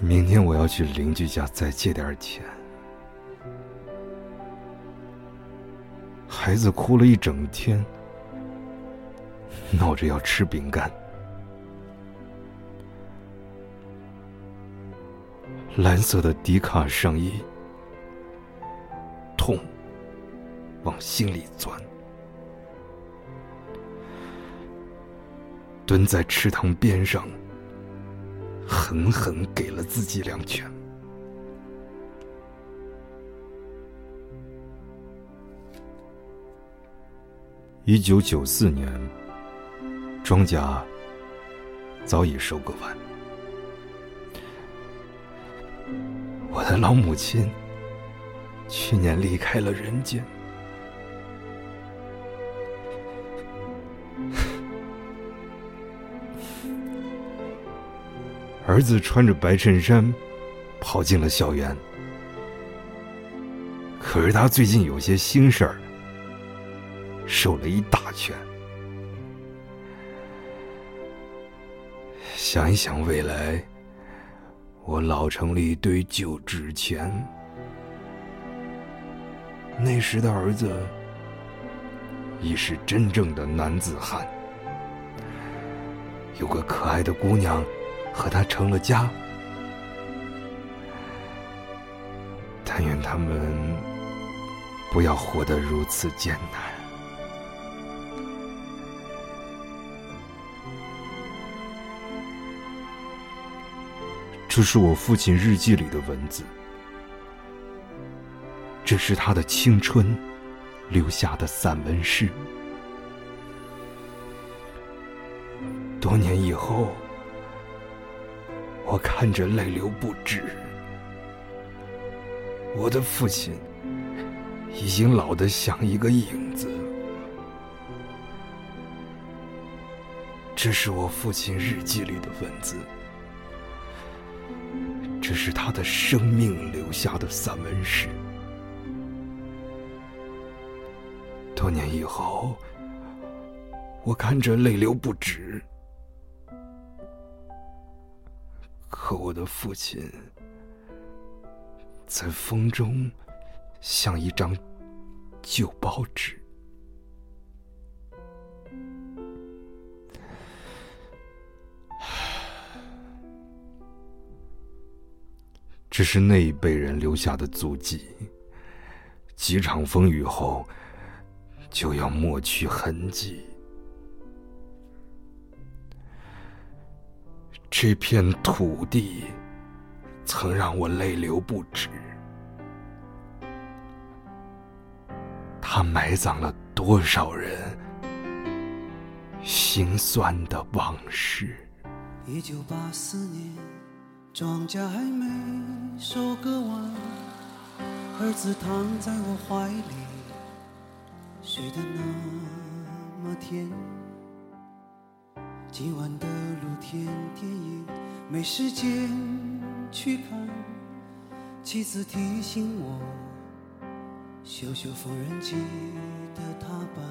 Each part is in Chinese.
明天我要去邻居家再借点钱。孩子哭了一整天，闹着要吃饼干。蓝色的迪卡上衣，痛往心里钻。蹲在池塘边上。狠狠给了自己两拳。一九九四年，庄稼早已收割完，我的老母亲去年离开了人间。儿子穿着白衬衫，跑进了校园。可是他最近有些心事儿，受了一大圈。想一想未来，我老成了一堆旧纸钱。那时的儿子已是真正的男子汉，有个可爱的姑娘。和他成了家，但愿他们不要活得如此艰难。这是我父亲日记里的文字，这是他的青春留下的散文诗。多年以后。我看着泪流不止，我的父亲已经老得像一个影子。这是我父亲日记里的文字，这是他的生命留下的散文诗。多年以后，我看着泪流不止。可我的父亲，在风中像一张旧报纸。这是那一辈人留下的足迹，几场风雨后，就要抹去痕迹。这片土地曾让我泪流不止，它埋葬了多少人心酸的往事。一九八四年，庄稼还没收割完，儿子躺在我怀里，睡得那么甜。今晚的露天电影没时间去看，妻子提醒我修修缝纫机的踏板。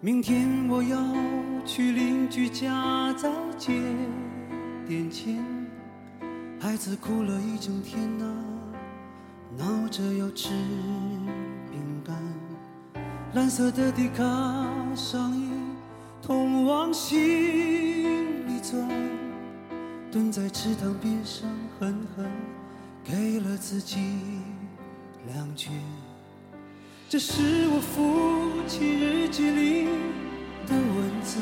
明天我要去邻居家再借点钱。孩子哭了一整天呐，闹着要吃饼干。蓝色的迪卡上衣。痛往心里钻，蹲在池塘边上，狠狠给了自己两拳。这是我父亲日记里的文字，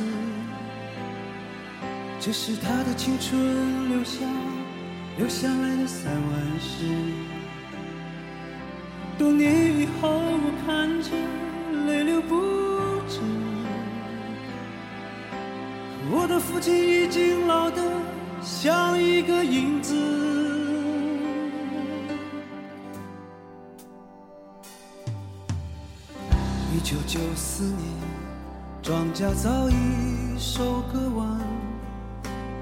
这是他的青春留下留下来的散文诗。多年以后，我看着我的父亲已经老得。像一个影子。一九九四年，庄稼早已收割完，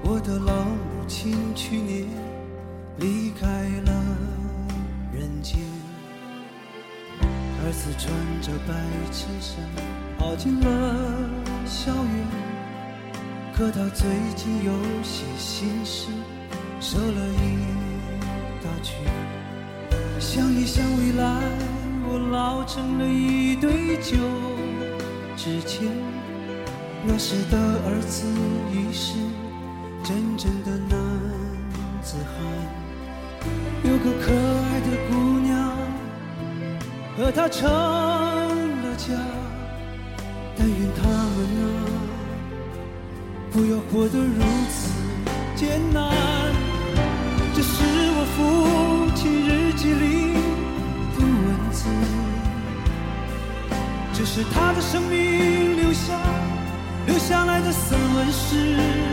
我的老母亲去年离开了人间。儿子穿着白衬衫跑进了校园，可他最近有些心事，瘦了一大圈。想一想未来，我老成了一堆旧纸钱。那时的儿子已是真正的男子汉，有个可爱的姑娘。和他成不要活得如此艰难。这是我父亲日记里的文字，这是他的生命留下留下来的散文诗。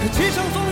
可曲声总。